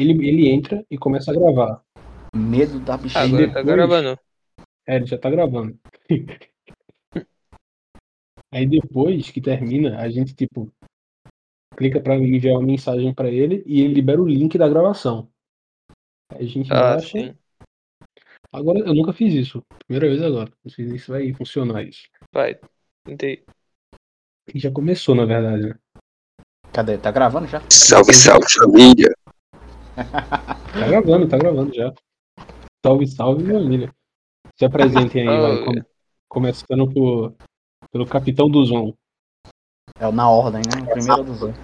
ele, ele entra e começa a gravar. Medo da bichinha. Agora depois- tá gravando. É, ele já tá gravando. Aí depois que termina, a gente, tipo, clica pra enviar uma mensagem pra ele e ele libera o link da gravação. Aí a gente Ah, baixa. sim. Agora, eu nunca fiz isso. Primeira vez agora. Não sei se isso vai funcionar isso. Vai. Tentei. E já começou, na verdade, né? Cadê? Tá gravando já? Salve, salve família. Tá gravando, tá gravando já. Salve, salve, família. Se apresentem aí, vai. Começando por, pelo Capitão do Zon. É o na ordem, né? O primeiro dos dois.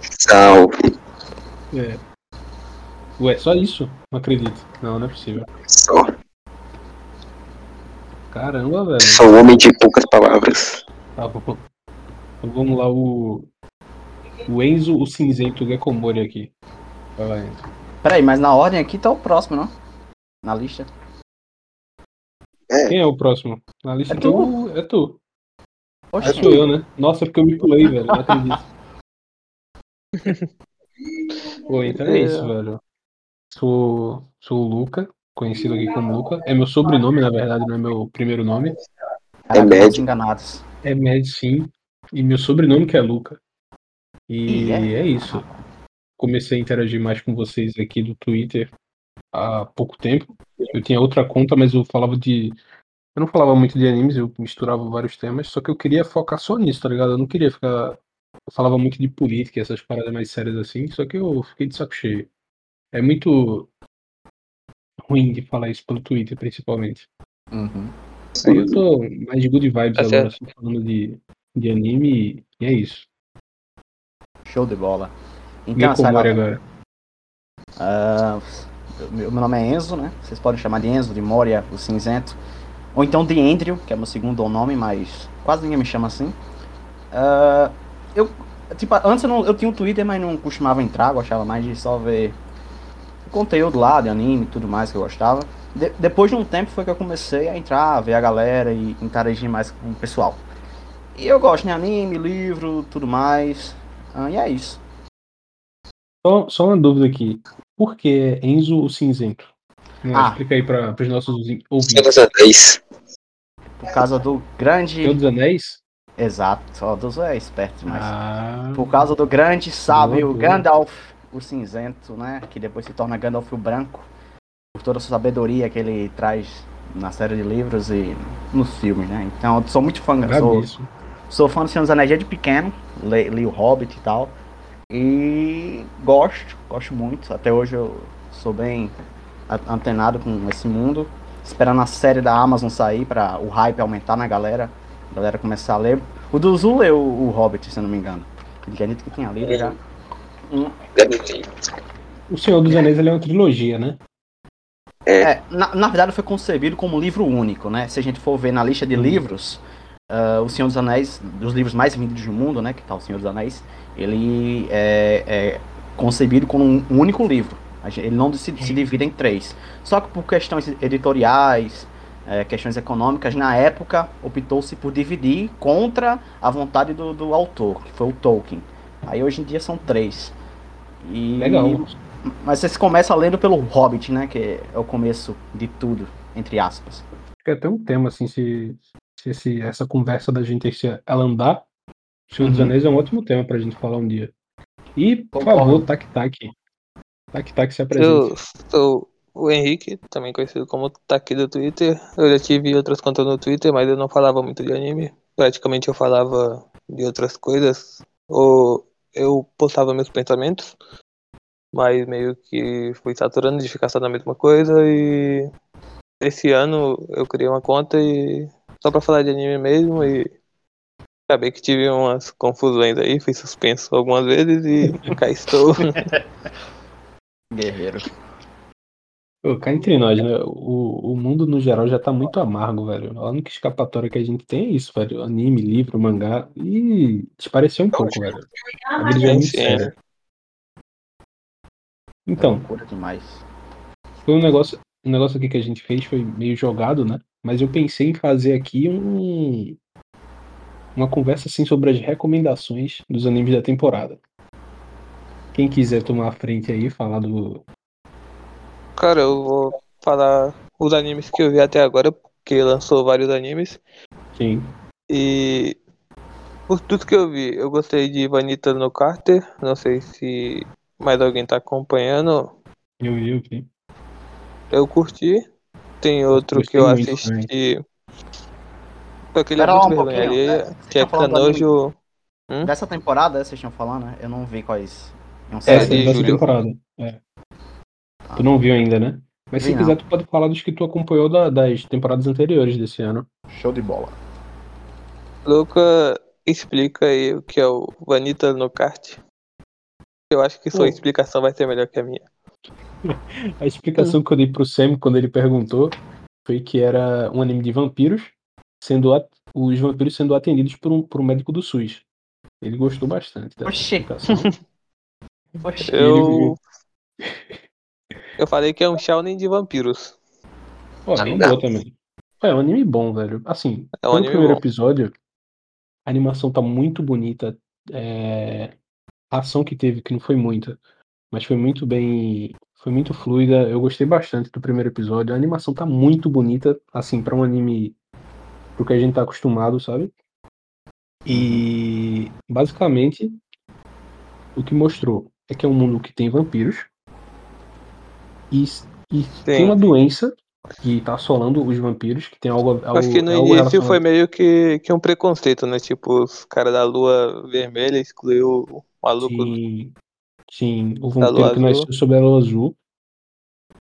Salve. É. Ué, só isso? Não acredito. Não, não é possível. Só. Caramba, velho. Sou um homem de poucas palavras. Tá bom. Então vamos lá, o. O Enzo, o cinzento Gekomori aqui. Vai lá, Enzo. Peraí, mas na ordem aqui tá o próximo, não? Na lista. Quem é o próximo? Na lista É tu. É tu. Oxe, É sou eu, né? Nossa, porque eu me pulei, velho. Não acredito. Pô, então é isso, velho. Sou, sou o Luca, conhecido aqui como Luca. É meu sobrenome, na verdade, não é meu primeiro nome. Caraca, médio. enganados. É Med, sim. E meu sobrenome que é Luca. E E é? é isso. Comecei a interagir mais com vocês aqui do Twitter há pouco tempo. Eu tinha outra conta, mas eu falava de. Eu não falava muito de animes, eu misturava vários temas, só que eu queria focar só nisso, tá ligado? Eu não queria ficar. Eu falava muito de política, essas paradas mais sérias assim, só que eu fiquei de saco cheio. É muito ruim de falar isso pelo Twitter, principalmente. Uhum. Aí eu tô mais de good vibes Tá agora, assim, falando de, de anime e é isso. Show de bola. Então, Gekomori galera, agora. ah, meu, nome é Enzo, né? Vocês podem chamar de Enzo, de Moria, o cinzento. Ou então de Andrew, que é meu segundo nome, mas quase ninguém me chama assim. Ah, eu, tipo, antes eu, não, eu tinha um Twitter, mas não costumava entrar, gostava mais de só ver conteúdo lá, de anime e tudo mais que eu gostava. De- depois de um tempo foi que eu comecei a entrar, ver a galera e interagir mais com o pessoal. E eu gosto de anime, livro, tudo mais. Ah, e é isso. Só, só uma dúvida aqui. Por que Enzo o Cinzento? Ah. Explica aí para os nossos Senhor ouvintes. dos Anéis. Por causa do grande. Senhor dos Anéis? Exato, só dos é esperto demais. Ah, Por causa do grande sábio. Gandalf, o cinzento, né? Que depois se torna Gandalf o branco. Por toda a sua sabedoria que ele traz na série de livros e nos filmes, né? Então eu sou muito fã, sou, sou fã do Senhor dos Anéis desde pequeno, li, li o Hobbit e tal. E gosto, gosto muito. Até hoje eu sou bem antenado com esse mundo. Esperando a série da Amazon sair para o hype aumentar na galera. A galera começar a ler. O do Zul leu o, Hobbit, se eu não me engano. Acredito que tinha lido já. Hum. O Senhor dos Anéis ele é uma trilogia, né? É, na, na verdade foi concebido como livro único, né? Se a gente for ver na lista de livros, ah, O Senhor dos Anéis, dos livros mais vendidos do mundo, né? Que tá O Senhor dos Anéis, ele é, é concebido como um único livro. Ele não se, se divide em três. Só que por questões editoriais, eh, questões econômicas, na época optou-se por dividir contra a vontade do, do autor, que foi o Tolkien. Aí hoje em dia são três. E, Legal. Mas vocês começam lendo pelo Hobbit, né? Que é o começo de tudo, entre aspas. É até um tema, assim, se, se esse- essa conversa da gente se ela andar. O Senhor dos Uhum. Anéis é um ótimo tema pra gente falar um dia. E, por Concordo. favor, Tac Tac. Tac Tac se Eu apresente. sou o Henrique, também conhecido como Taki do Twitter. Eu já tive outras contas no Twitter, mas eu não falava muito de anime. Praticamente eu falava de outras coisas. Ou eu postava meus pensamentos, mas meio que fui saturando de ficar só na mesma coisa. E esse ano eu criei uma conta e só pra falar de anime mesmo. E acabei que tive umas confusões aí, fui suspenso algumas vezes e cá estou. Guerreiro. Pô, cá entre nós, né? O, o mundo no geral já tá muito amargo, velho. A única escapatória que a gente tem é isso, velho. Anime, livro, mangá. E despareceu um pouco, velho. A vida já é muito séria. Então, Loucura demais. foi um negócio. Um negócio aqui que a gente fez foi meio jogado, né? Mas eu pensei em fazer aqui um. Uma conversa assim sobre as recomendações dos animes da temporada. Quem quiser tomar a frente aí, falar do. Cara, eu vou falar os animes que eu vi até agora, porque lançou vários animes. Sim. E por tudo que eu vi, eu gostei de Vanita no Carter. Não sei se mais alguém tá acompanhando. Eu vi, eu vi. Eu curti. Tem outro que eu assisti. Só que ele é Pera muito um vergonha né? Vocês que é Canojo. Hum? Dessa temporada, vocês estão falando, né? Eu não vi quais. Não É, sei. Essa de dessa julho. temporada. É. Tu não viu ainda, né? Mas se não. quiser, tu pode falar dos que tu acompanhou da- das temporadas anteriores desse ano. Show de bola. Luca, explica aí o que é o Vanita no kart. Eu acho que sua explicação vai ser melhor que a minha. A explicação que eu dei pro Sam quando ele perguntou foi que era um anime de vampiros, sendo at- os vampiros sendo atendidos por um, por um médico do SUS. Ele gostou bastante dessa Oxi. explicação. Oxi. Eu. Eu falei que é um Shounen de vampiros. Pô, Não bem dá. boa também. É um anime bom, velho. Assim, É um anime primeiro bom. episódio, a animação tá muito bonita. é, A ação que teve, que não foi muita, mas foi muito bem. Foi muito fluida. Eu gostei bastante do primeiro episódio. A animação tá muito bonita, assim, pra um anime pro que a gente tá acostumado, sabe? E basicamente o que mostrou é que é um mundo que tem vampiros e, e tem uma doença que tá assolando os vampiros, que tem algo. algo Acho que no início foi meio que, que um preconceito, né? Tipo, os caras da lua vermelha excluiu o maluco. Sim, sim, o Da vampiro que nasceu sob a lua azul.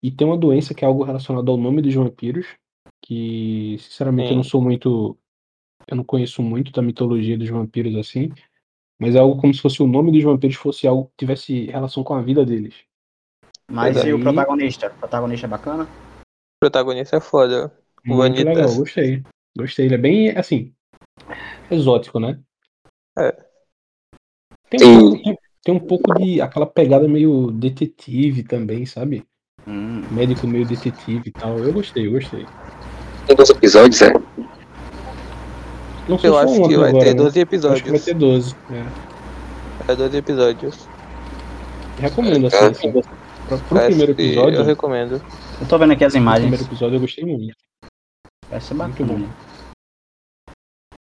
E tem uma doença que é algo relacionado ao nome dos vampiros, que sinceramente eu não Sim. sou muito. Eu não conheço muito da mitologia dos vampiros assim, mas é algo como se fosse o nome dos vampiros fosse algo que tivesse relação com a vida deles. Mas Mas e o protagonista? O protagonista é bacana? O protagonista é foda. O Muito Vanitas. legal, gostei. Gostei, ele é bem assim, exótico, né? É. Tem um, Sim. tem, tem um pouco de aquela pegada meio detetive também, sabe? Hum. Médico meio detetive e tal. Eu gostei, eu gostei. Tem dois episódios, é? Não sei Eu só acho um que vai agora, ter né? 12 Eu Acho que vai episódios. ter 12. É. É 12 episódios. Recomendo, assim, É. assim pro, pro Acho primeiro episódio. Eu recomendo. Eu tô vendo aqui as imagens. primeiro episódio eu gostei muito. Vai ser Muito bacana. bom.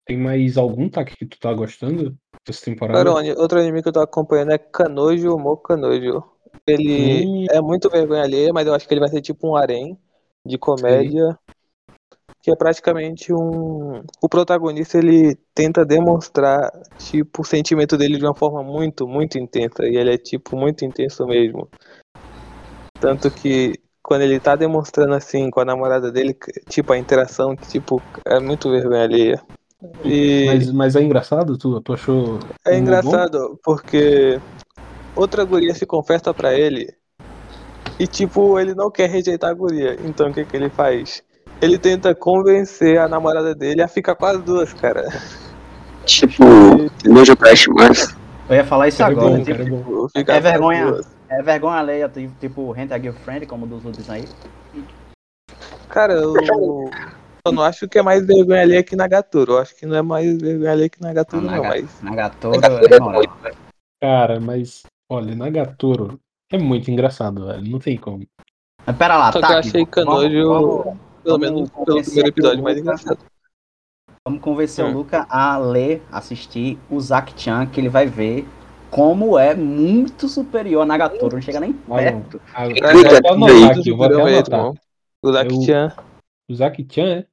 Tem mais algum tá que tu tá gostando dessa temporada? Ani- outro anime que eu tô acompanhando é Kanojo Mokanojo. Ele Hum. é muito vergonha alheia, mas eu acho que ele vai ser tipo um harém de comédia. Que é praticamente um. O protagonista ele tenta demonstrar tipo o sentimento dele de uma forma muito, muito intensa. E ele é tipo muito intenso mesmo. Tanto que quando ele tá demonstrando assim com a namorada dele, tipo, a interação, tipo, é muito vergonha alheia. E... Mas, mas é engraçado? Tu, tu achou. É engraçado porque outra guria se confessa pra ele e tipo, ele não quer rejeitar a guria. Então o que que ele faz? Ele tenta convencer a namorada dele a ficar com as duas, cara. Tipo, Nojo Crash mais. Eu ia falar isso é agora. bom, tipo, cara, é bom. Tipo, É vergonha. é vergonha alheia, tipo, tipo Rent a Girlfriend, como dos outros aí. Cara, eu, eu não acho que é mais vergonha alheia que Nagatoro. Eu acho que não é mais vergonha alheia que Nagatoro, não, Naga- mas. Nagatoro Nagatoro é é moral. muito. Cara, mas. Olha, Nagatoro é muito engraçado, velho. Não tem como. Mas pera lá, Só tá. que eu achei Kanojo, pelo vamos menos pelo primeiro aqui episódio, mais engraçado. Vamos convencer Hum. o Luca a ler, assistir o Zack-chan, que ele vai ver como é muito superior a Nagatoro. Não chega nem Ah, não. perto. Eu Clica vou até aqui, anotar aí. aqui, eu vou até anotar. mesmo. O Zaki-chan. O Zaki-chan é.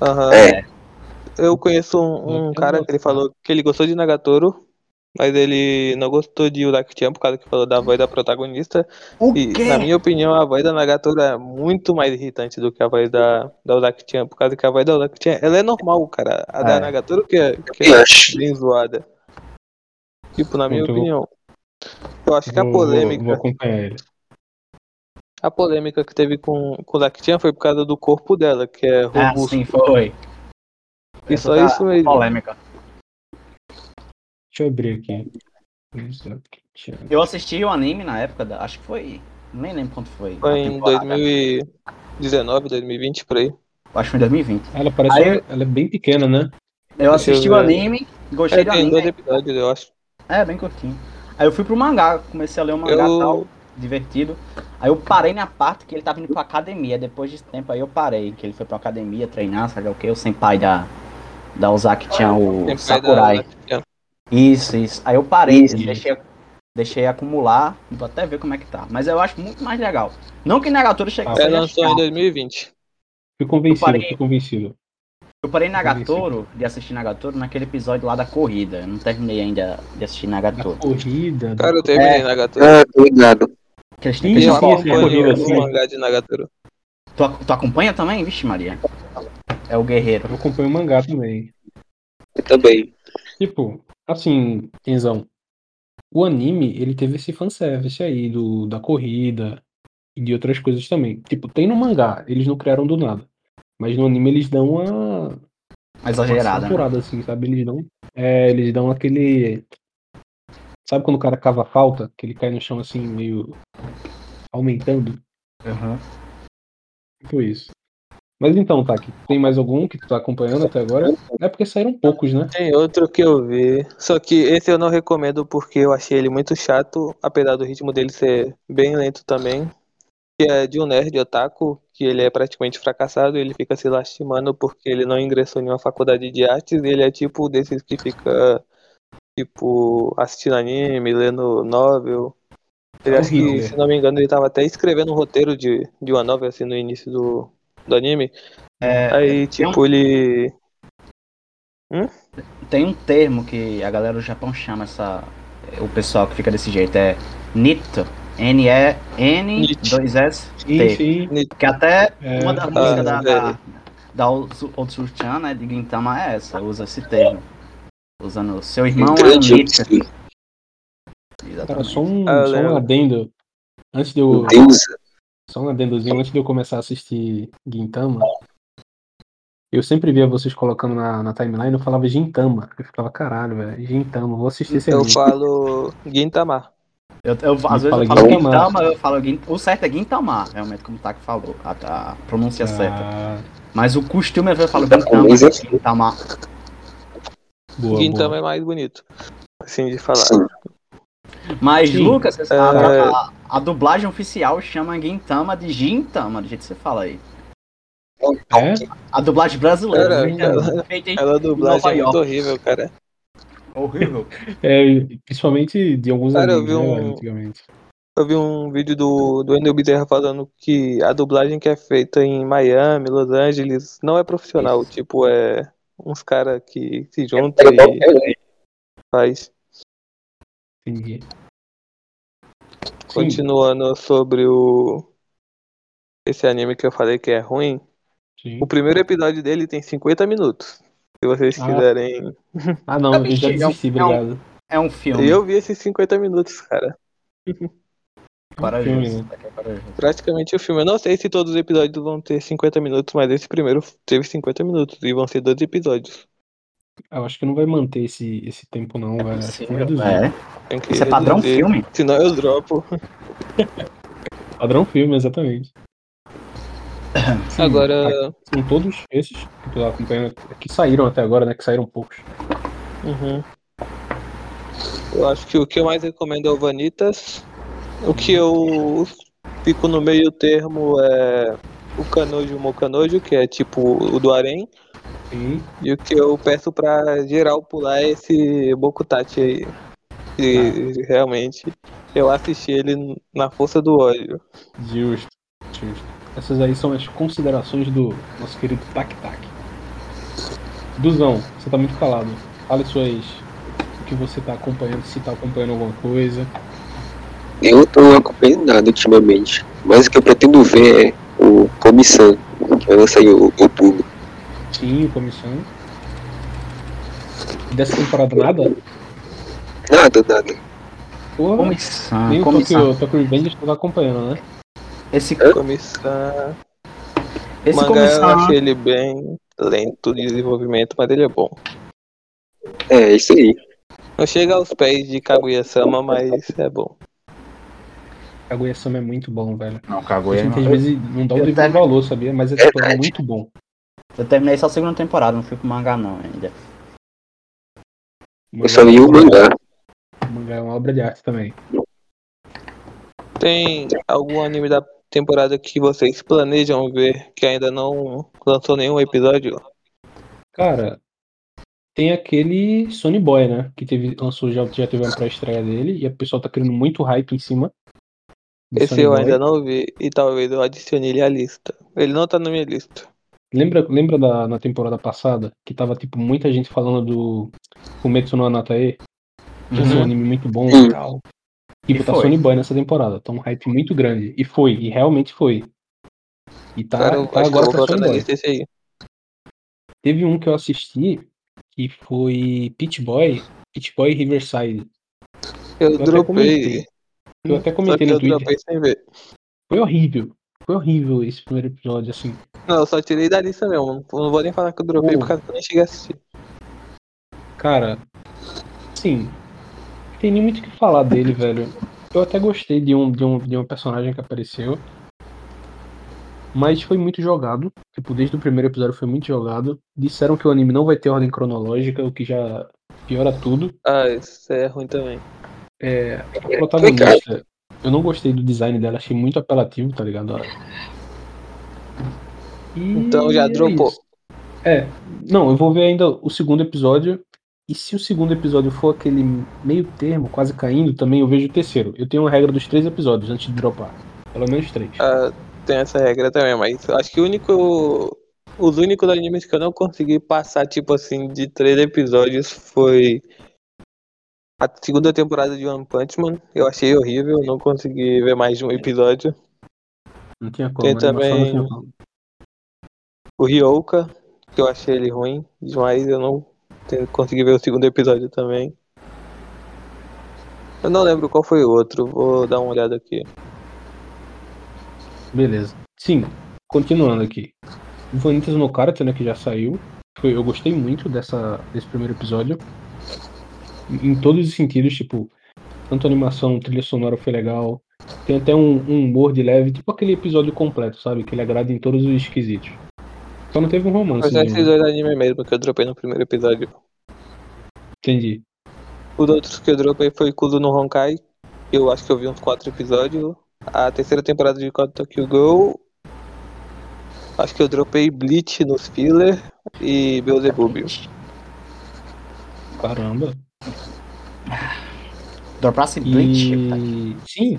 Aham. É. Eu conheço um, um cara que ele anotar. falou que ele gostou de Nagatoro, mas ele não gostou de Uraki-chan por causa que falou da voz da protagonista. O E, quê? na minha opinião, a voz da Nagatoro é muito mais irritante do que a voz da, da Uraki-chan, por causa que a voz da Uraki-chan, ela é normal, cara. A da É. Nagatoro que é, que é bem zoada. Tipo, na minha vou- opinião. Eu acho que a Vou- vou- polêmica, Vou, acompanhar ele. A polêmica que teve com, com o Uraki-chan foi por causa do corpo dela, que é Ah, robusto. sim, foi. e Essa só tá isso mesmo. Polêmica. Deixa eu abrir aqui. Eu assisti o anime na época, da, acho que foi. Nem lembro quanto foi. Foi em temporada. 2019, 2020 por aí. Acho que foi em 2020. Ela parece. Aí- ela é bem pequena, né? Eu Deixa eu assisti o anime, gostei É, do tem dois anime. episódios, eu acho. É, bem curtinho. Aí eu fui pro mangá, comecei a ler o mangá e Eu- tal, divertido. Aí eu parei na parte que ele tava indo pra academia. Depois de tempo aí eu parei, que ele foi pra academia treinar, sabe o que? O senpai da, da Ozaki tinha o Tem pai Sakurai. da- Isso, isso. Aí eu parei, Isso. deixei, deixei acumular, vou até ver como é que tá. Mas eu acho muito mais legal. Não que Nagatoro chegue Ah, a É, ser lançou em chato. 2020. Fui convencido, parei- fui convencido. Eu parei Nagatoro, de assistir Nagatoro, naquele episódio lá da corrida. Eu não terminei ainda de assistir Da Nagatoro. corrida. Cara, eu terminei É. Nagatoro. Ah, tô ligado. Que corrida acompanho assim. o mangá de Nagatoro. Tu, tu acompanha também? Vixe, Maria. É o guerreiro. Eu acompanho o mangá também. Eu também. Tipo, assim, Enzão, o anime, ele teve esse fanservice aí do, da corrida e de outras coisas também. Tipo, tem no mangá, eles não criaram do nada. Mas no anime eles dão uma, Mais uma exagerada. né? saturada, assim, sabe? Eles dão. É, eles dão aquele. Sabe quando o cara cava falta? Que ele cai no chão assim, meio. aumentando? Uhum. Tipo isso. Mas então, Taki, tem mais algum que tu tá acompanhando até agora? É porque saíram poucos, né? Tem outro que eu vi. Só que esse eu não recomendo porque eu achei ele muito chato, apesar do ritmo dele ser bem lento também. Que é de um nerd otaku, que ele é praticamente fracassado, ele fica se lastimando porque ele não ingressou em uma faculdade de artes, e ele é tipo desses que fica tipo assistindo anime, lendo novel. Ele acho que, Hitler. se não me engano, ele tava até escrevendo um roteiro de, de uma novel assim no início do, do anime. É, Aí, tipo, ele. tem um termo que a galera do Japão chama essa. O pessoal que fica desse jeito é Nito. N-E-N, Nit. dois S, Sim, T. sim. Que até É, uma das Ah, músicas da, da, velho. da Otsu-chan, né, de Gintama é essa, usa esse termo. Usando seu irmão Um é o grande Nito. absurdo. Cara, Exatamente. só um, Ah, eu só um lembro. adendo. Antes de eu. Deus. Só um adendozinho, antes de eu começar a assistir Gintama. Eu sempre via vocês colocando na, na timeline, eu falava Gintama. Eu ficava, caralho, velho, Gintama, vou assistir esse Eu anime. falo Gintama. Eu, eu- às vezes fala eu falo Gintama. Gintama, eu falo Gintama. O certo é Gintama, realmente, como o Taki falou, a, a pronúncia certa. Ah, Mas o costume é ver eu falo Gintama, Gintama. Boa, Gintama boa. é mais bonito. Assim de falar. Sim. Mas, Sim. Lucas, a, É. a- a dublagem oficial chama Gintama de Gintama, do jeito que você fala aí. É? A dublagem brasileira, Cara, feita, ela- feita em Ela dublagem Nova é horrível, cara. horrível. É, principalmente de alguns Cara, eu vi né, um- velho, antigamente. Eu vi um vídeo do, do Enel Bezerra falando que a dublagem que é feita em Miami, Los Angeles, não é profissional. Tipo, é uns caras que se juntam e faz. Entendi. Sim, Continuando sobre o. Esse anime que eu falei que é ruim. sim. O primeiro episódio dele tem 50 minutos. Se vocês Ah. quiserem. Ah, não, eu já é um- desisti, é um- obrigado. É um filme. Eu vi esses 50 minutos, cara. Filme, né? É. Praticamente o filme. Eu não sei se todos os episódios vão ter 50 minutos, mas esse primeiro teve 50 minutos. E vão ser dois episódios. Eu acho que não vai manter esse, esse tempo, não, que vai Possível, é. Tem que Isso é padrão reduzir, filme? Senão eu dropo. Padrão filme, exatamente. Sim, Agora. São todos esses que tu tá acompanhando, que saíram até agora, né? Que saíram poucos. Uhum. Eu acho que o que eu mais recomendo é o Vanitas. O que eu fico no meio termo é o Canojo Mocanojo, que é tipo o do Arém. Sim. E o que eu peço pra geral pular é esse Bokutachi aí. E realmente eu assisti ele na força do ódio. Justo, justo. Essas aí são as considerações do nosso querido Tac Tac. Duzão, você tá muito calado. Fale suas. O que você tá acompanhando, se tá acompanhando alguma coisa. Eu tô acompanhando nada ultimamente. Mas o que eu pretendo ver é o Comissão, que vai lançar em o- outubro. Sim, comissão. E dessa temporada nada? Nada, nada. Porra, Comissão. nem o comissão. Tokyo, Tokyo Revengers tu tá acompanhando, né? Esse, Comissão. esse mangá eu comissão. achei ele bem lento de desenvolvimento, mas ele é bom. É, isso aí. Não chega aos pés de Kaguya-sama, mas é bom. Kaguya-sama é muito bom, velho. Não, A Kaguya. gente às Eu, vezes não dá o devido valor, sabia? Mas é tipo, é muito bom. eu terminei só a segunda temporada, não fui pro mangá não ainda. Eu só li o mangá. O mangá é uma obra de arte também. Tem algum anime da temporada que vocês planejam ver que ainda não lançou nenhum episódio? Cara, tem aquele Sony Boy, né? Que teve, lançou, já, já teve uma pré-estreia dele e o pessoal tá criando muito hype em cima. Esse Sony eu Boy. ainda não vi e talvez eu adicione ele à lista. Ele não tá na minha lista. Lembra, lembra da, na temporada passada que tava, tipo, muita gente falando do Fumetsu no Anatae? Que ser um Uhum. anime muito bom e tal. Tipo, E tá foi. Sony Boy nessa temporada. Tá um hype muito grande. E foi, e realmente foi. E tá, Cara, eu tá eu agora botar Sony Boy. esse aí. Teve um que eu assisti que foi Pitch Boy, Pitch Boy Riverside. Eu, até dropei. Eu até comentei no Twitter. Foi horrível. Foi horrível esse primeiro episódio, assim. Não, eu só tirei da lista mesmo. Não, não vou nem falar que eu dropei Pô. por causa que eu nem cheguei a assistir. Cara, sim. Tem nem muito o que falar dele, velho. Eu até gostei de um, de um, de um personagem que apareceu. Mas foi muito jogado. Tipo, desde o primeiro episódio foi muito jogado. Disseram que o anime não vai ter ordem cronológica, o que já piora tudo. Ah, isso é ruim também. É, a protagonista, eu não gostei do design dela, achei muito apelativo, tá ligado? E Então já é dropou. É, não, eu vou ver ainda o segundo episódio. E se o segundo episódio for aquele meio termo, quase caindo, também eu vejo o terceiro. Eu tenho uma regra dos três episódios antes de dropar. Pelo menos três. Ah, tem essa regra também, mas acho que o único. Os únicos animes que eu não consegui passar, tipo assim, de três episódios foi a segunda temporada de One Punch Man. Eu achei horrível, não consegui ver mais de um episódio. Não tinha como, Tem não também- tinha como. O Ryouka, que eu achei ele ruim demais, eu não consegui ver o segundo episódio também. Eu não lembro qual foi o outro, vou dar uma olhada aqui. Beleza. Sim, continuando aqui. Vanitas no Karate, né, que já saiu. Eu gostei muito dessa, desse primeiro episódio. Em todos os sentidos, tipo, tanto a animação, trilha sonora foi legal. Tem até um, um humor de leve, tipo aquele episódio completo, sabe? Que ele agrada em todos os esquisitos. Só não teve um romance. Mas é esses dois animes mesmo que eu dropei no primeiro episódio. Entendi. Os outros que eu dropei foi Kudo no Honkai. Eu acho que eu vi uns quatro episódios. A terceira temporada de Code Tokyo Go. Acho que eu dropei Bleach nos filler e Beelzebub. Caramba. Dropasse Bleach. E. Sim,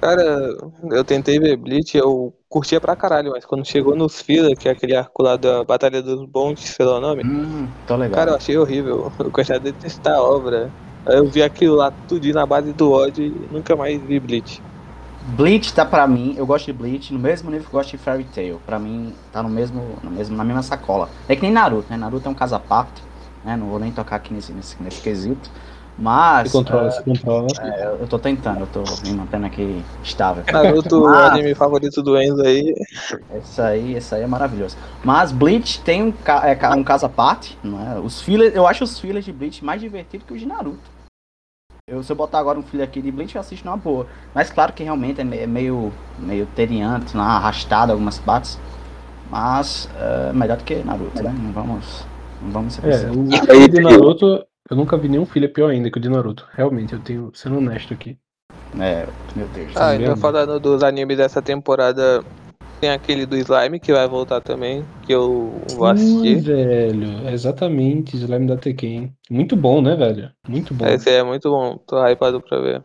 Cara, eu tentei ver Bleach, eu curtia pra caralho, mas quando chegou nos filler, que é aquele arco lá da Batalha dos Bons, sei lá o nome, Hum, tô legal. cara, eu achei horrível. Eu gostava de detestar a obra. Aí eu vi aquilo lá tudinho na base do ódio e nunca mais vi Bleach. Bleach tá pra mim, eu gosto de Bleach no mesmo nível que eu gosto de Fairy Tail. Pra mim, tá no mesmo, no mesmo, na mesma sacola. É que nem Naruto, né? Naruto é um caso à parte, né? Não vou nem tocar aqui nesse, nesse, nesse quesito. Mas se controla, eh, se controla. é, eu- eu tô tentando, eu tô me mantendo aqui estável. Naruto, o anime favorito do Enzo aí. Esse aí, esse aí é maravilhoso. Mas Bleach tem um, ca- é um caso à parte, não é? Os fillers, eu acho os fillers de Bleach mais divertidos que os de Naruto. Eu, se eu botar agora um filler aqui de Bleach, eu assisto numa boa. Mas claro que realmente é é meio, meio teriante, lá, arrastado algumas partes. Mas é melhor do que Naruto, né? Não vamos, vamos ser É, sinceros. o filho de? Naruto, eu nunca vi nenhum filho pior ainda que o de Naruto. Realmente, eu tenho, sendo honesto aqui. É, meu Deus. Ah, então falando dos animes dessa temporada, tem aquele do Slime que vai voltar também, que eu vou Sim, assistir. velho. Exatamente, Slime da Tekken. Muito bom, né, velho? Muito bom. Esse é muito bom, tô hypado pra ver.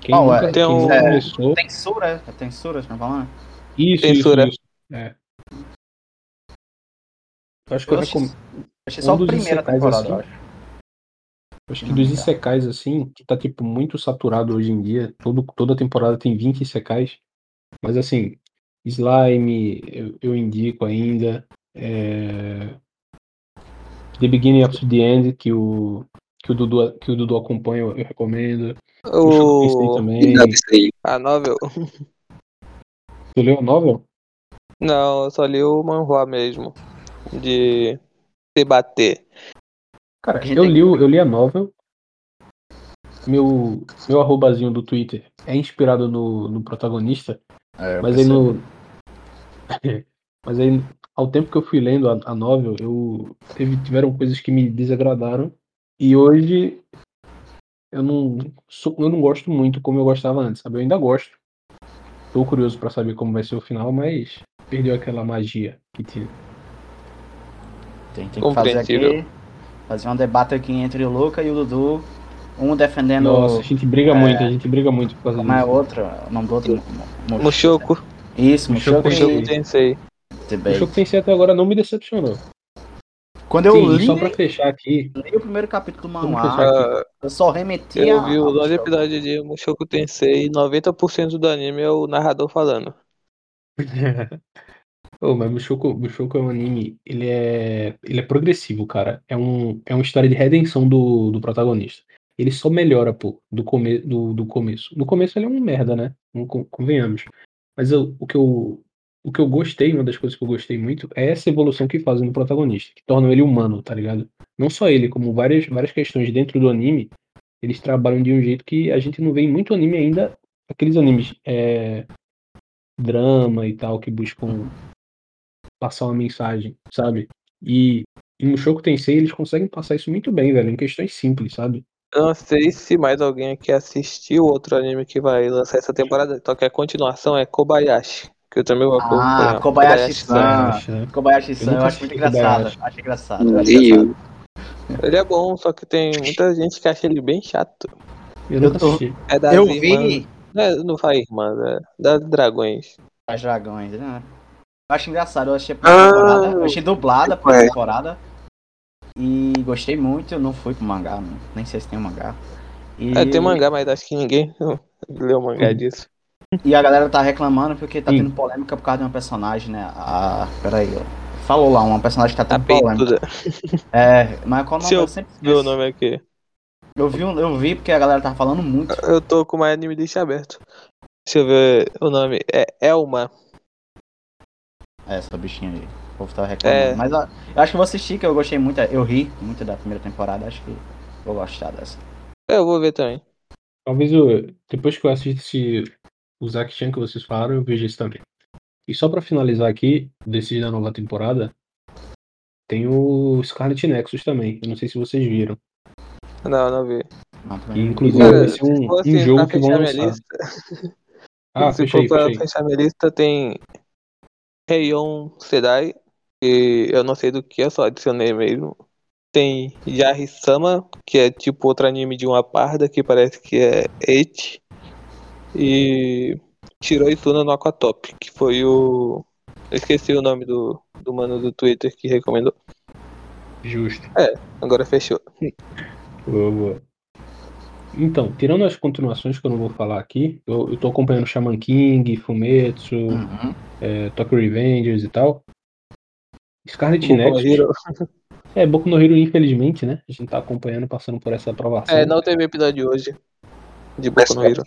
Quem Oh, nunca, é, tem um- começou. Tensura, é Tensura, você tá falando? Isso, Censura. isso, isso. É. Eu acho que eu, Eu recom... achei só um a dos primeira temporada, assim, eu acho. acho que dos isekais, assim, que tá, tipo, muito saturado hoje em dia. Todo, toda temporada tem 20 isekais. Mas, assim, Slime, eu, eu indico ainda. É... The Beginning of the End, que o, que o, Dudu, que o Dudu acompanha, eu, eu recomendo. O também. A novel? Tu leu a novel? Não, eu só li o manhua mesmo. De debater. Cara, eu li, o- eu li a novel. Meu, meu arrobazinho do Twitter é inspirado no, no protagonista, É, mas aí no. mas aí, ao tempo que eu fui lendo a, a novel, eu teve, tiveram coisas que me desagradaram. E hoje eu não, sou- eu não gosto muito como eu gostava antes, sabe? Eu ainda gosto. Tô curioso pra saber como vai ser o final, mas perdeu aquela magia que tinha. Tem, tem que fazer aqui. Fazer um debate aqui entre o Luca e o Dudu. Um defendendo. Nossa, a gente briga muito, a gente briga muito por causa é disso. outro? O nome do outro? Mushoku. Isso, Mushoku Mushoku Mushoku e Tensei. O até agora não me decepcionou. Quando eu Sim, li, só pra fechar aqui, li o primeiro capítulo do Ah, eu só remetia. eu vi ao os 11 Mushoku. episódios de Mushoku Tensei e 90% do anime é o narrador falando. Ô, mas Mushoku, Mushoku é um anime, ele é, ele é progressivo, cara. É um, é uma história de redenção do, do protagonista. Ele só melhora, pô, do, come, do, do começo. No começo ele é um merda, né? Convenhamos. Mas eu- o, que eu, o que eu gostei, uma das coisas que eu gostei muito, é essa evolução que fazem no protagonista, que tornam ele humano, tá ligado? Não só ele, como várias, várias questões dentro do anime, eles trabalham de um jeito que a gente não vê em muito anime ainda, aqueles animes é, drama e tal, que buscam passar uma mensagem, sabe? E em Mushoku Tensei eles conseguem passar isso muito bem, velho, em questões simples, sabe? Eu não sei se mais alguém aqui assistiu outro anime que vai lançar essa temporada, só que a continuação é Kobayashi, que eu também vou Ah, acompanhar. Kobayashi-san. Kobayashi, né? Kobayashi-san, Eu eu, acho muito engraçado. Acho engraçado. acho Nem engraçado. eu. Ele é bom, só que tem muita gente que acha ele bem chato. Eu nunca tô-. É das Eu irmãs. vi Não, é, não faz irmãs, é das dragões. as dragões, né? Eu acho engraçado, eu achei a primeira Ah, temporada, eu achei dublada a primeira é. temporada. E gostei muito, eu não fui pro mangá, não- nem sei se tem um mangá. E, É, tem mangá, mas acho que ninguém leu mangá disso. e a galera tá reclamando porque tá Sim. tendo polêmica por causa de uma personagem, né? Ah, peraí, ó. Falou lá, uma personagem que tá A tendo polêmica. peituda. É, mas qual o nome? Se eu Eu sempre Viu o esqueço. nome aqui? Eu vi, eu vi porque a galera tava falando muito. Eu tô com My Anime List aberto. Deixa eu ver o nome. É Elma. Essa bichinha aí. O povo tava reclamando. É. Mas ó, eu acho que vou assistir, que eu gostei muito. Eu ri muito da primeira temporada. Acho que vou gostar dessa. É, Eu vou ver também. Talvez eu, depois que eu assisti o Zack Chan que vocês falaram, eu vejo isso também. E só pra finalizar aqui, desse da nova temporada, tem o Scarlet Nexus também. Eu não sei se vocês viram. Não, não vi. Não. inclusive Cara, vai ser um, um jogo que vão lançar. lista, Ah, se fecha aí, for pra fecha aí. fechar minha lista, tem Heion Sedai, que eu não sei do que, eu só adicionei mesmo. Tem Yari-sama, que é tipo outro anime de uma parda, que parece que é Eight. E Shiroi Suna no Aquatop, que foi o. Eu esqueci o nome do, do mano do Twitter que recomendou. Justo. Agora fechou. Boa, boa. Então, tirando as continuações que eu não vou falar aqui, eu, eu tô acompanhando Shaman King, Fumetsu, Uhum. é, Tokyo Revengers e tal. Scarlet Boku no Nexus. Hero. É, Boku no Hero, infelizmente, né? A gente tá acompanhando, passando por essa aprovação. É, não teve episódio hoje. De Boku no Hero.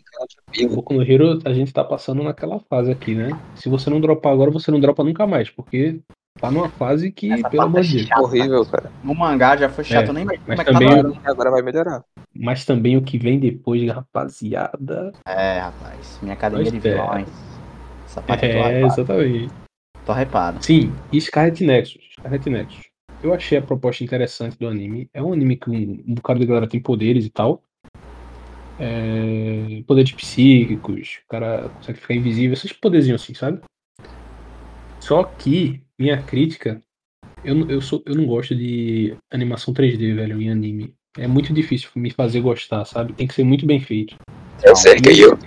Boku no Hero, a gente tá passando naquela fase aqui, né? Se você não dropar agora, você não dropa nunca mais, porque tá numa fase que, Essa pelo amor é de Deus. Horrível, cara. O mangá já foi chato, É, nem imagino mas como é que também- tá agora. Agora vai melhorar. Mas também o que vem depois, rapaziada. É, rapaz. Minha academia de é. vilões. Essa parte É, exatamente. Tô hypado. Sim, e Scarlet Nexus. Scarlet Nexus. Eu achei a proposta interessante do anime. É um anime que um, um bocado de galera tem poderes e tal. É, poderes psíquicos, o cara consegue ficar invisível, esses poderzinhos assim, sabe? Só que, minha crítica, eu, não- eu, sou, eu não gosto de animação 3D, velho, em anime. É muito difícil me fazer gostar, sabe? Tem que ser muito bem feito. É sério que eu.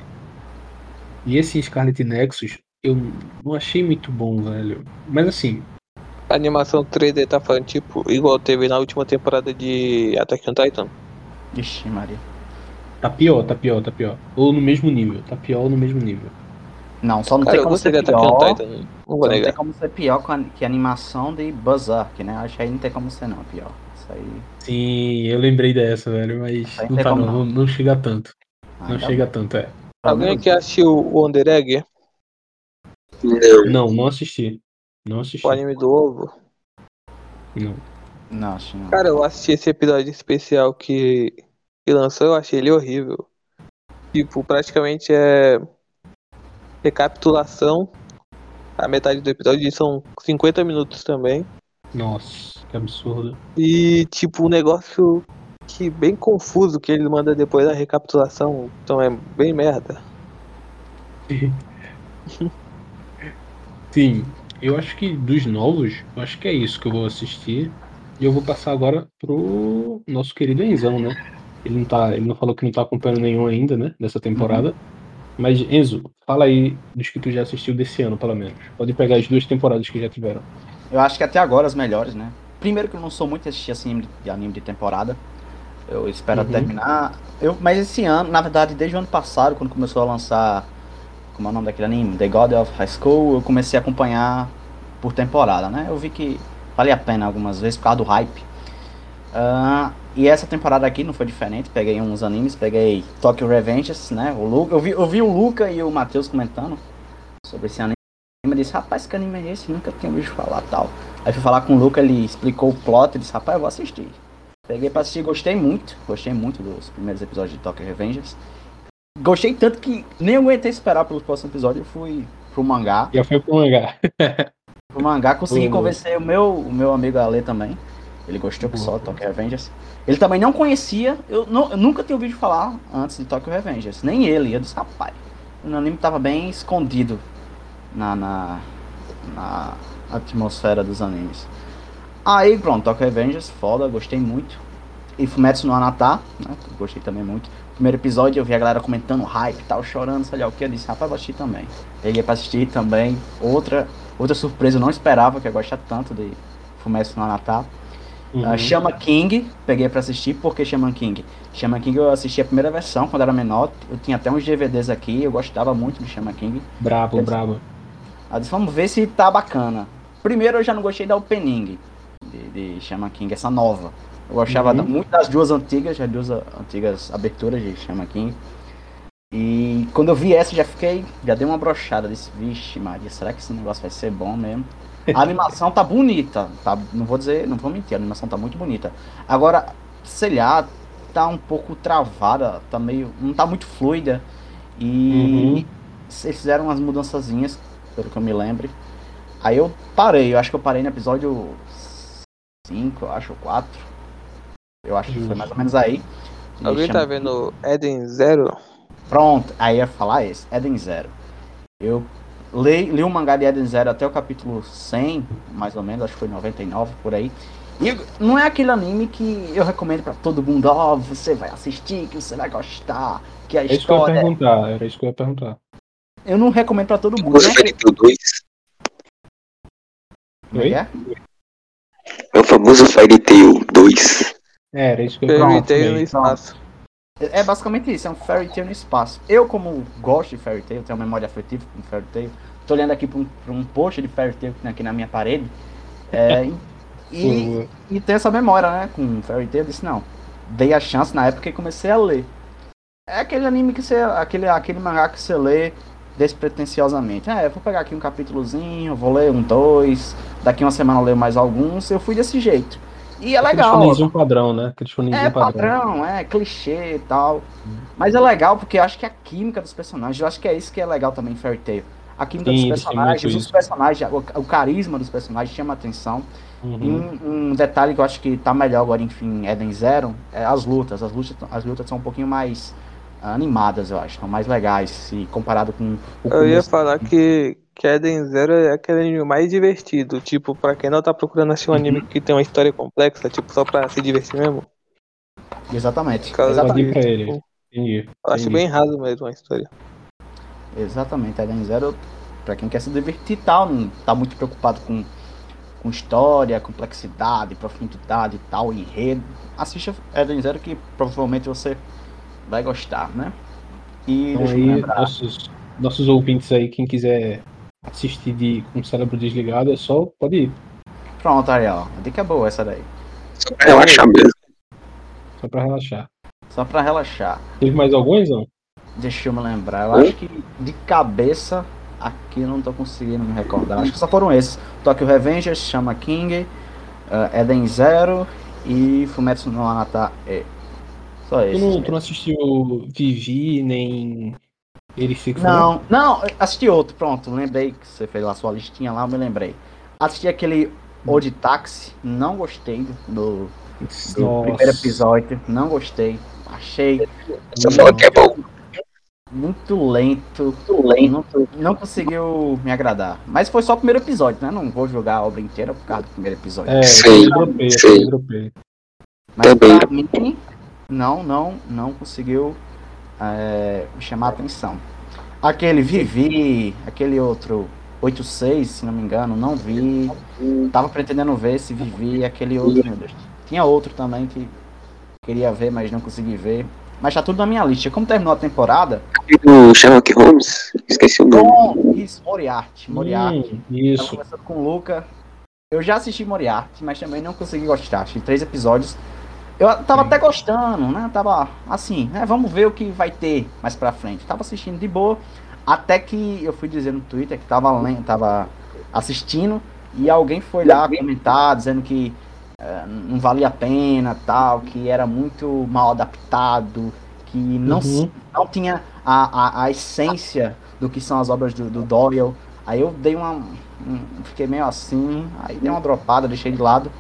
E esse Scarlet Nexus, eu não achei muito bom, velho. Mas assim, A animação 3D tá falando, tipo, igual teve na última temporada de Attack on Titan. Ixi, Maria. Tá pior, tá pior, tá pior. Ou no mesmo nível, tá pior ou no mesmo nível. Não, só não Cara, tem como ser Attack on pior. Titan, não Só vou não tem como ser pior a- que a animação de Berserk, né? Acho que aí não tem como ser não, pior. Isso aí. Sim, eu lembrei dessa, velho, mas não tá não, não. não, chega tanto. Ah, Não tá chega bom. tanto, é. Alguém aqui assistiu o Wonder Egg, Não. Não, não assisti. Não assisti. o anime do ovo? Não. Não, acho que não. Cara, eu assisti esse episódio especial que, que lançou, eu achei ele horrível. Tipo, praticamente é recapitulação. A metade do episódio são 50 minutos também. Nossa, que absurdo. E, tipo, um negócio link bem confuso que ele manda depois da recapitulação. Então é bem merda. Sim, eu acho que dos novos, eu acho que é isso que eu vou assistir. E eu vou passar agora pro nosso querido Enzão, né? Ele não, tá, ele não falou que não tá acompanhando nenhum ainda, né? Dessa temporada. Uhum. Mas, Enzo, fala aí dos que tu já assistiu desse ano, pelo menos. Pode pegar as duas temporadas que já tiveram. Eu acho que até agora as melhores, né? Primeiro que eu não sou muito assistir assim de anime de temporada. Eu espero uhum. terminar. Eu, mas esse ano, na verdade, desde o ano passado, quando começou a lançar. Como é o nome daquele anime? The God of High School, eu comecei a acompanhar por temporada, né? Eu vi que vale a pena algumas vezes por causa do hype. Uh, e essa temporada aqui não foi diferente. Peguei uns animes, peguei Tokyo Revengers, né? O Luca, eu, vi, eu vi o Luca e o Matheus comentando sobre esse anime. Eu disse, rapaz, que anime é esse? Nunca tinha ouvido falar tal. Aí fui falar com o Luca, ele explicou o plot, e disse, rapaz, eu vou assistir. Peguei pra assistir, gostei muito. Gostei muito dos primeiros episódios de Tokyo Revengers. Gostei tanto que nem aguentei esperar pelo próximo episódio, eu fui pro mangá. Já foi pro mangá. pro mangá, consegui convencer o meu, o meu amigo Ale também. Ele gostou que só Tokyo Revengers. Ele também não conhecia, eu, não, eu nunca tinha ouvido falar antes de Tokyo Revengers. Nem ele, eu disse, rapaz, o anime tava bem escondido na, na, na atmosfera dos animes. Aí pronto, Tokyo Revengers, foda, gostei muito. E Fumetsu no Anata, né, gostei também muito. Primeiro episódio eu vi a galera comentando hype e tal, chorando, sei lá o que. Eu disse, rapaz, vou assistir também. Peguei pra assistir também. Outra, outra surpresa, eu não esperava que eu gostar tanto de Fumetsu no Anata. Uhum. Uh, Chama King, peguei para assistir, porque Chama King? Chama King eu assisti a primeira versão quando era menor, eu tinha até uns DVDs aqui, eu gostava muito de Chama King. Brabo, eu brabo. Aí disse, vamos ver se tá bacana. Primeiro eu já não gostei da opening de, de Chama King, essa nova. Eu gostava uhum. muito das duas antigas, as duas antigas aberturas de Chama King. E quando eu vi essa, já fiquei, já dei uma brochada, disse, vixe Maria, será que esse negócio vai ser bom mesmo? A animação tá bonita, tá? Não vou dizer, não vou mentir, a animação tá muito bonita. Agora, sei lá, tá um pouco travada, tá meio. não tá muito fluida. E uhum. eles fizeram umas mudançazinhas, pelo que eu me lembre. Aí eu parei, eu acho que eu parei no episódio 5, eu acho, 4. Eu acho que foi mais ou menos aí. Alguém tá vendo Eden Zero? Pronto, aí ia falar esse, Eden Zero. Eu li, li o mangá de Eden Zero até o capítulo 100, mais ou menos, acho que foi 99, por aí. E não é aquele anime que eu recomendo para todo mundo, ó, oh, você vai assistir, que você vai gostar, que a é história... Isso que eu ia perguntar, era isso que eu ia perguntar. Eu não recomendo para todo mundo. Né? Fairy Tail 2. Oi? É? é o famoso Fairy Tail 2. É, era isso que eu ia perguntar. Fairy Tail no espaço. É basicamente isso, é um fairy tale no espaço. Eu, como gosto de fairy tale, tenho memória afetiva com fairy tale, tô olhando aqui para um, pra um post de fairy tale que tem aqui na minha parede. É, e, e tem essa memória, né, com fairy tale. Eu disse, não, dei a chance na época e comecei a ler. É aquele anime que você. aquele, aquele mangá que você lê despretensiosamente. É, vou pegar aqui um capítulozinho, vou ler um, dois, daqui uma semana eu leio mais alguns. Eu fui desse jeito. E é legal. Aquele padrão, né? Aquele é padrão. padrão, é clichê e tal. Mas é legal porque eu acho que a química dos personagens, eu acho que é isso que é legal também em Fairy Tail. A química Sim, dos personagens, os personagens, o, o, carisma dos personagens chama atenção. Uhum. E um, um, detalhe que eu acho que tá melhor agora, enfim, Eden Zero, é as lutas. As lutas, as lutas são um pouquinho mais animadas, eu acho. São mais legais, se comparado com o Eu ia falar que, que Eden Zero é aquele anime mais divertido. Tipo, pra quem não tá procurando assistir um anime uhum. que tem uma história complexa, tipo, só pra se divertir mesmo. Exatamente. Exatamente. Pra ele. Tipo, Entendi. Eu acho bem raso mesmo a história. Exatamente, Eden Zero, pra quem quer se divertir e tal, não tá muito preocupado com, com história, complexidade, profundidade e tal, enredo. Assista Eden Zero que provavelmente você vai gostar, né? E então aí, nossos, nossos ouvintes aí, quem quiser assistir de, com o cérebro desligado, é só pode ir. Pronto, ó. A dica é boa essa daí. Só pra relaxar mesmo. Só pra relaxar. Só pra relaxar. Teve mais alguns, não? Deixa eu me lembrar. Eu acho que de cabeça aqui eu não tô conseguindo me recordar. Acho que só foram esses. Tokyo Revengers, Chama King, uh, Eden Zero e Fumetsu no Anata E. Só esses. Tu não, tu não assistiu Vivi, nem ele Não, não, assisti outro, pronto. Lembrei que você fez lá sua listinha lá, eu me lembrei. Assisti aquele Old Taxi, não gostei do, do primeiro episódio. Não gostei. Achei Só fala que é bom. muito lento. Muito lento. Não, não conseguiu me agradar. Mas foi só o primeiro episódio, né? Não vou jogar a obra inteira por causa do primeiro episódio. É, Sim, eu dropei, sim. eu dropei. Mas Também. pra mim, não, não, não conseguiu é, me chamar a atenção. Aquele Vivi, aquele outro 86, se não me engano, não vi. Tava pretendendo ver esse Vivi aquele outro, meu Deus. Tinha outro também que queria ver, mas não consegui ver. Mas tá tudo na minha lista. Como terminou a temporada, do Sherlock Holmes, esqueci o nome. com isso, Moriarty. Moriarty. Hum, Tava isso. conversando com o Luca. Eu já assisti Moriarty, mas também não consegui gostar. Assisti três episódios. Eu tava Sim. até gostando, né? Tava assim, né? Vamos ver o que vai ter mais pra frente. Tava assistindo de boa. Até que eu fui dizer no Twitter que tava, lendo, tava assistindo e alguém foi lá comentar dizendo que eh, não valia a pena, tal, que era muito mal adaptado, que não, Uhum. não tinha a, a, a essência do que são as obras do, do Doyle. Aí eu dei uma. um- fiquei meio assim, aí dei uma dropada, deixei de lado.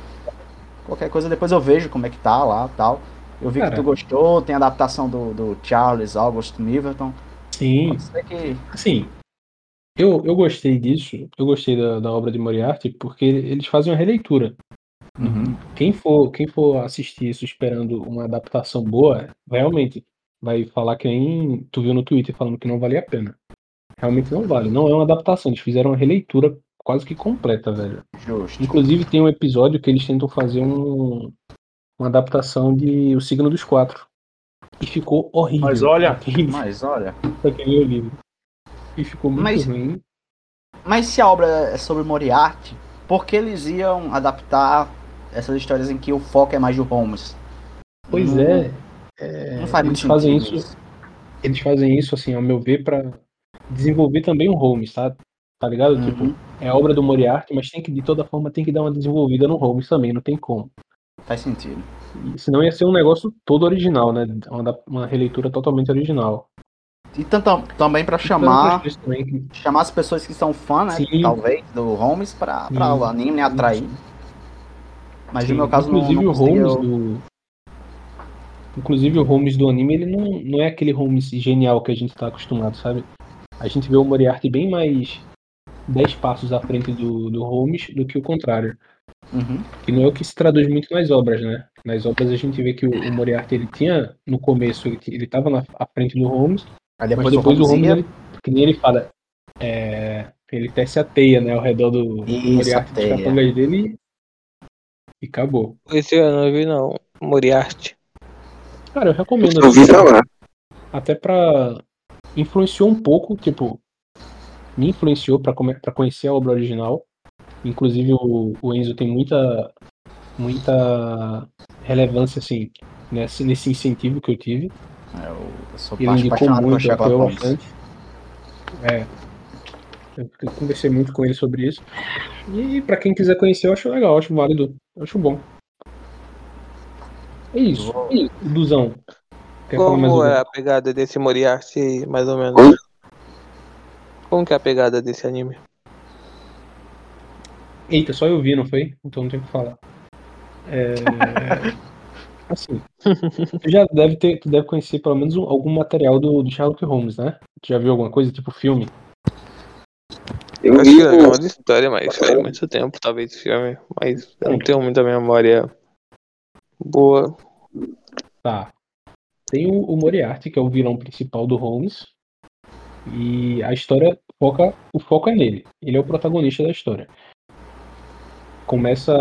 Qualquer coisa depois eu vejo como é que tá lá tal. Eu vi que tu gostou, tem a adaptação do, do Charles August Milverton. Sim. Que. Assim, eu, eu gostei disso, eu gostei da, da obra de Moriarty, porque eles fazem uma releitura. Quem for, quem for assistir isso esperando uma adaptação boa, realmente vai falar que nem tu viu no Twitter falando que não valia a pena. Realmente não vale. Não é uma adaptação, eles fizeram uma releitura quase que completa, velho. Justo. Inclusive tem um episódio que eles tentam fazer um, uma adaptação de O Signo dos Quatro. E ficou horrível. Mas olha- Mas olha. o livro. E ficou muito Mas- ruim. Mas se a obra é sobre Moriarty, por que eles iam adaptar essas histórias em que o foco é mais do Holmes? Pois Não- é. é, Não faz muito eles fazem sentido isso, eles fazem isso, assim, ao meu ver, pra desenvolver também o Holmes, tá? Tá ligado? Uhum. Tipo, é obra do Moriarty, mas tem que, de toda forma, tem que dar uma desenvolvida no Holmes também, não tem como. Faz sentido. E senão ia ser um negócio todo original, né? Uma, uma releitura totalmente original. E tanto, também pra Então, chamar, também que- chamar as pessoas que são fã, né? Sim. Talvez, do Holmes pra, pra Sim. o anime, né? Atrair. Mas Sim, no meu caso não, inclusive não o Holmes conseguiu- do inclusive o Holmes do anime ele não, não é aquele Holmes genial que a gente tá acostumado sabe a gente vê o Moriarty bem mais 10 passos à frente do, do Holmes do que o contrário Uhum. que não é o que se traduz muito nas obras né nas obras a gente vê que o, o Moriarty ele tinha no começo ele, ele tava na à frente do Holmes Aí mas depois, depois o Holmes ele, que nem ele fala é, ele tece a teia né ao redor do, do Isso, Moriarty a dos capangas dele e acabou Esse eu não vi não. Moriarty. cara eu recomendo Eu ouvi falar. até pra influenciou um pouco, tipo, me influenciou pra conhecer a obra original. Inclusive o, o Enzo tem muita muita relevância assim nesse, nesse incentivo que eu tive. Eu, eu sou Ele indicou muito, Holmes. bastante. É. Eu conversei muito com ele sobre isso. E pra quem quiser conhecer, eu acho legal, eu acho válido, eu acho bom. É isso. É isso. Duzão. Quer Como é a pegada desse Moriarty, mais ou menos? Como que é a pegada desse anime? Eita, só eu vi, não foi? Então não tem o que falar. É... Assim, tu já deve ter, tu deve conhecer pelo menos um- algum material do, do Sherlock Holmes, né? Tu já viu alguma coisa, tipo filme? Eu Acho vi que é o. uma história, mas faz muito tempo, talvez, filme. Mas eu não tenho muita memória boa. Tá. Tem o, o Moriarty, que é o vilão principal do Holmes. E a história foca. O foco é nele. Ele é o protagonista da história. Começa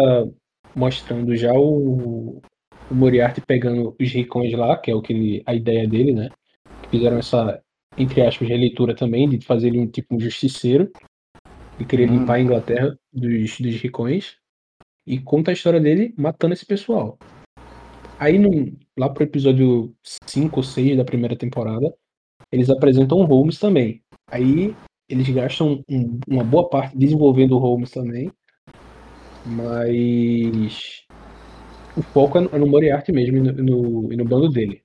mostrando já o, o Moriarty pegando os ricões lá, que é o que ele, a ideia dele, né? Fizeram essa, entre aspas, releitura também, de fazer ele um tipo um justiceiro. E querer Hum. limpar a Inglaterra dos, dos ricões. E conta a história dele matando esse pessoal. Aí, no, lá pro episódio 5 ou 6 da primeira temporada, eles apresentam o Holmes também. Aí, eles gastam um- uma boa parte desenvolvendo o Holmes também. Mas. O foco é no, é no Moriarty mesmo e no, no- e no bando dele.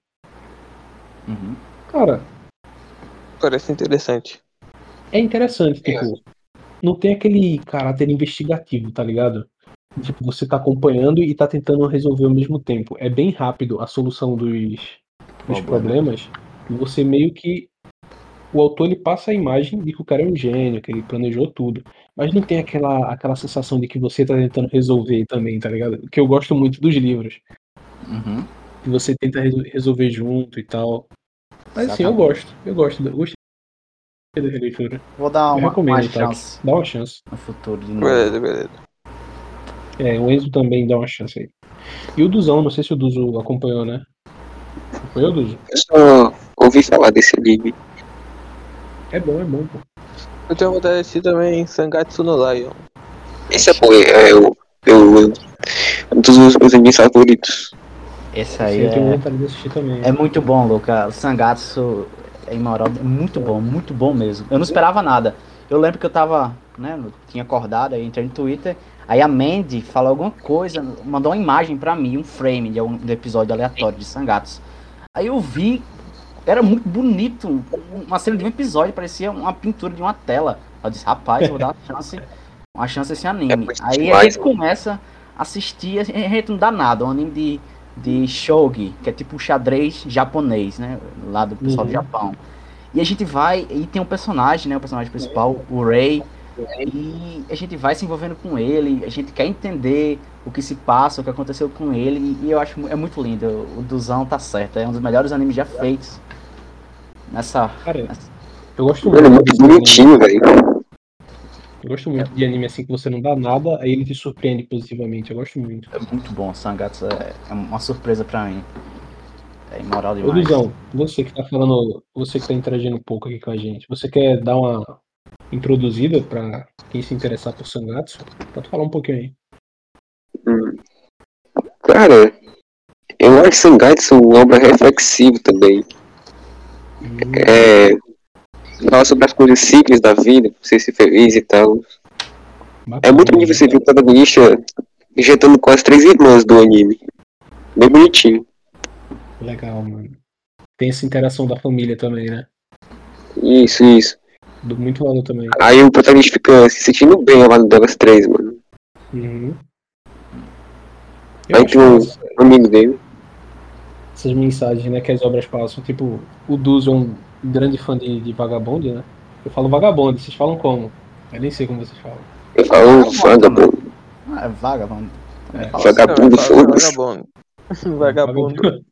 Uhum. Cara, Parece interessante. é interessante, tipo. Não tem aquele caráter investigativo, tá ligado? tipo, você tá acompanhando e tá tentando resolver ao mesmo tempo. É bem rápido a solução dos, dos problemas. E você meio que. O autor ele passa a imagem de que o cara é um gênio, que ele planejou tudo. Mas não tem aquela, aquela sensação de que você tá tentando resolver também, tá ligado? Que eu gosto muito dos livros. Uhum. Que você tenta resol- resolver junto e tal. Mas assim, eu gosto. Eu gosto. Eu gostei da releitura. Vou dar Eu uma, recomendo, uma tá? chance Dá uma chance. no futuro de novo. Beleza, beleza. É, o Enzo também dá uma chance aí. E o Duzão, não sei se o Duzo acompanhou, né? Acompanhou, Duzo? Eu só ouvi falar desse anime. É bom, é bom, pô. Eu tenho vontade de assistir também Sangatsu no Lion. Esse é bom, é, o, eu, um dos meus, meus animes favoritos. Esse Sim, aí eu tenho é, vontade de assistir também. é muito bom, Luca. O Sangatsu é imoral, é muito bom, muito bom mesmo. Eu não esperava nada. Eu lembro que eu tava, né, tinha acordado, aí entrei no Twitter, aí a Mandy falou alguma coisa, mandou uma imagem pra mim, um frame de um do episódio aleatório de Sangatsu. Aí eu vi, era muito bonito, uma cena de um episódio, parecia uma pintura de uma tela. Eu disse, rapaz, eu vou dar uma chance, uma chance a esse É anime. muito Aí a gente mano. começa a assistir, a gente não dá nada, é um anime de, de shogi, que é tipo xadrez japonês, né, lá do pessoal do Uhum. Japão. E a gente vai, e tem um personagem, né, o personagem principal, o Ray, e a gente vai se envolvendo com ele, a gente quer entender o que se passa, o que aconteceu com ele, e eu acho é muito lindo. O Duzão tá certo, é um dos melhores animes já feitos nessa. Cara, eu gosto muito. Mano, é muito bonitinho, velho. Eu gosto muito de anime assim que você não dá nada, aí ele te surpreende positivamente. Eu gosto muito. É muito bom, Sangatsu é, é uma surpresa pra mim. É imoral Ô, demais. Duzão, você que tá falando, você que tá interagindo um pouco aqui com a gente, você quer dar uma introduzida pra quem se interessar por Sangatsu? Pode falar um pouquinho aí. Hum. Cara, eu acho Sangatsu uma obra reflexiva também. É, fala sobre as coisas simples da vida, você ser feliz e tal. É Bacana, muito bonito você ver o protagonista injetando com as três irmãs do anime. Bem bonitinho. Legal, mano. Tem essa interação da família também, né? Isso, isso. Do muito valor também. Aí o protagonista fica se sentindo bem ao lado delas três, mano. Uhum. Eu Aí tem um amigo dele. Essas mensagens, né, que as obras passam. Tipo, o Duzo é um grande fã de, de Vagabond, né? Eu falo Vagabond, vocês falam como? Eu nem sei como vocês falam. Eu falo, vagabundo. Ah, é vagabundo. É. Vagabundo, eu falo foda-se. Vagabundo. Vagabundo.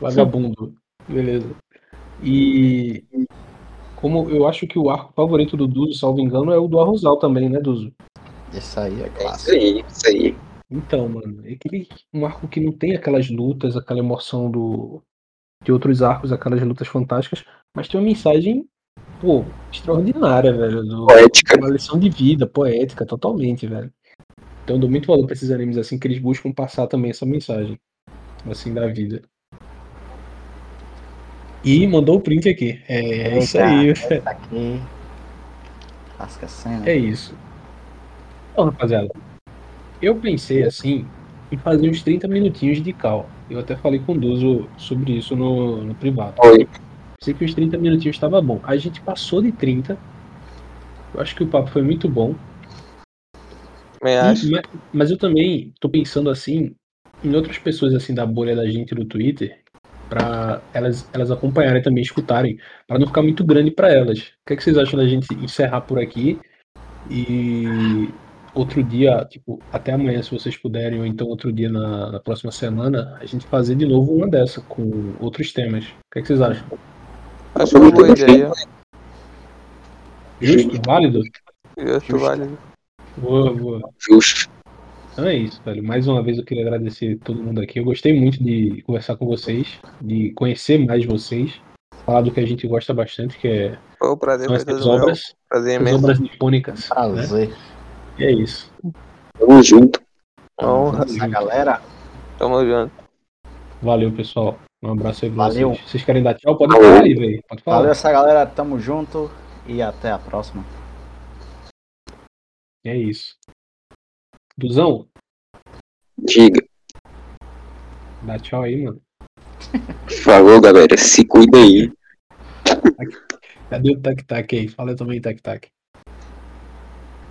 Vagabundo. Beleza. E como eu acho que o arco favorito do Duzo, salvo engano, é o do Arrozal também, né, Duzo? Isso aí é É isso clássico. aí, isso aí. Então, mano, é aquele um arco que não tem aquelas lutas, aquela emoção do de outros arcos, aquelas lutas fantásticas, mas tem uma mensagem, pô, extraordinária, velho, do, Poética. uma lição de vida, poética, totalmente, velho. Então eu dou muito valor pra esses animes assim que eles buscam passar também essa mensagem, assim, da vida. E mandou o print aqui. É, é isso aí, velho. Tá aqui. Clássica cena. É isso. Então, rapaziada, eu pensei assim em fazer uns 30 minutinhos de cal. Eu até falei com o Duzo sobre isso no, no privado. Oi. Pensei que os 30 minutinhos estava bom. A gente passou de 30. Eu acho que o papo foi muito bom. Também E- acho. ma- mas, eu também tô pensando assim em outras pessoas assim da bolha da gente do Twitter para elas elas acompanharem também, escutarem, para não ficar muito grande para elas. O que, é que vocês acham da gente encerrar por aqui e outro dia, tipo, até amanhã se vocês puderem ou então outro dia na, na próxima semana, a gente fazer de novo uma dessa com outros temas. O que, é que vocês acham? Acho uma boa ideia. Justo? Válido? Justo, válido. Boa, boa. Justo. Então é isso, velho. Mais uma vez eu queria agradecer todo mundo aqui. Eu gostei muito de conversar com vocês, de conhecer mais vocês, falar do que a gente gosta bastante, que é, Foi um prazer, são essas todo meu. obras, Prazer imenso. obras nipônicas. Né? E é isso. Tamo junto. Honra. Essa galera. Tamo junto. Valeu, pessoal. Um abraço aí pra Valeu. vocês. Vocês querem dar tchau? Pode falar aí, velho. Pode falar. Valeu essa galera, tamo junto e até a próxima. É isso. Duzão, Diga. dá tchau aí, mano. Falou, galera. Se cuida aí. Cadê o tac-tac aí? Fala também, tac-tac.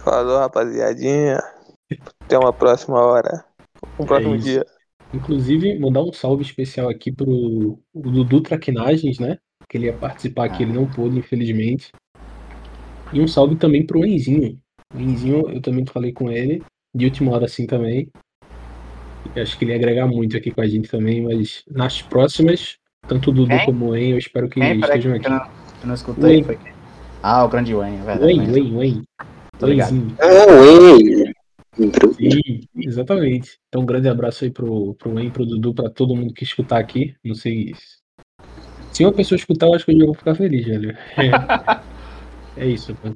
Falou, rapaziadinha. Até uma próxima hora. Um próximo isso. dia. Inclusive, mandar um salve especial aqui pro o Dudu Traquinagens, né? Que ele ia participar aqui, ele não pôde, infelizmente. E um salve também pro Enzinho. O Enzinho, eu também falei com ele, de última hora assim também. Eu acho que ele ia agregar muito aqui com a gente também, mas nas próximas, tanto o Dudu Quem? como o En, eu espero que Quem? Estejam eu aqui. não, eu não escutei. Foi? Ah, o grande Wayne, é verdade. Wayne, Wayne. Wayne, Wayne. Tô ligado. Ah. Entrou. Sim, exatamente. Então, um grande abraço aí pro, pro Wayne, pro Dudu, pra todo mundo que escutar aqui. Não sei. se- Se uma pessoa escutar, eu acho que eu já vou ficar feliz, velho. É, é isso, mano.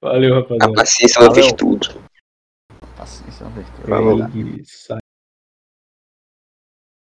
Valeu, A rapaziada. paciência ela fez Valeu. tudo. Paciência, é uma virtude. Sai.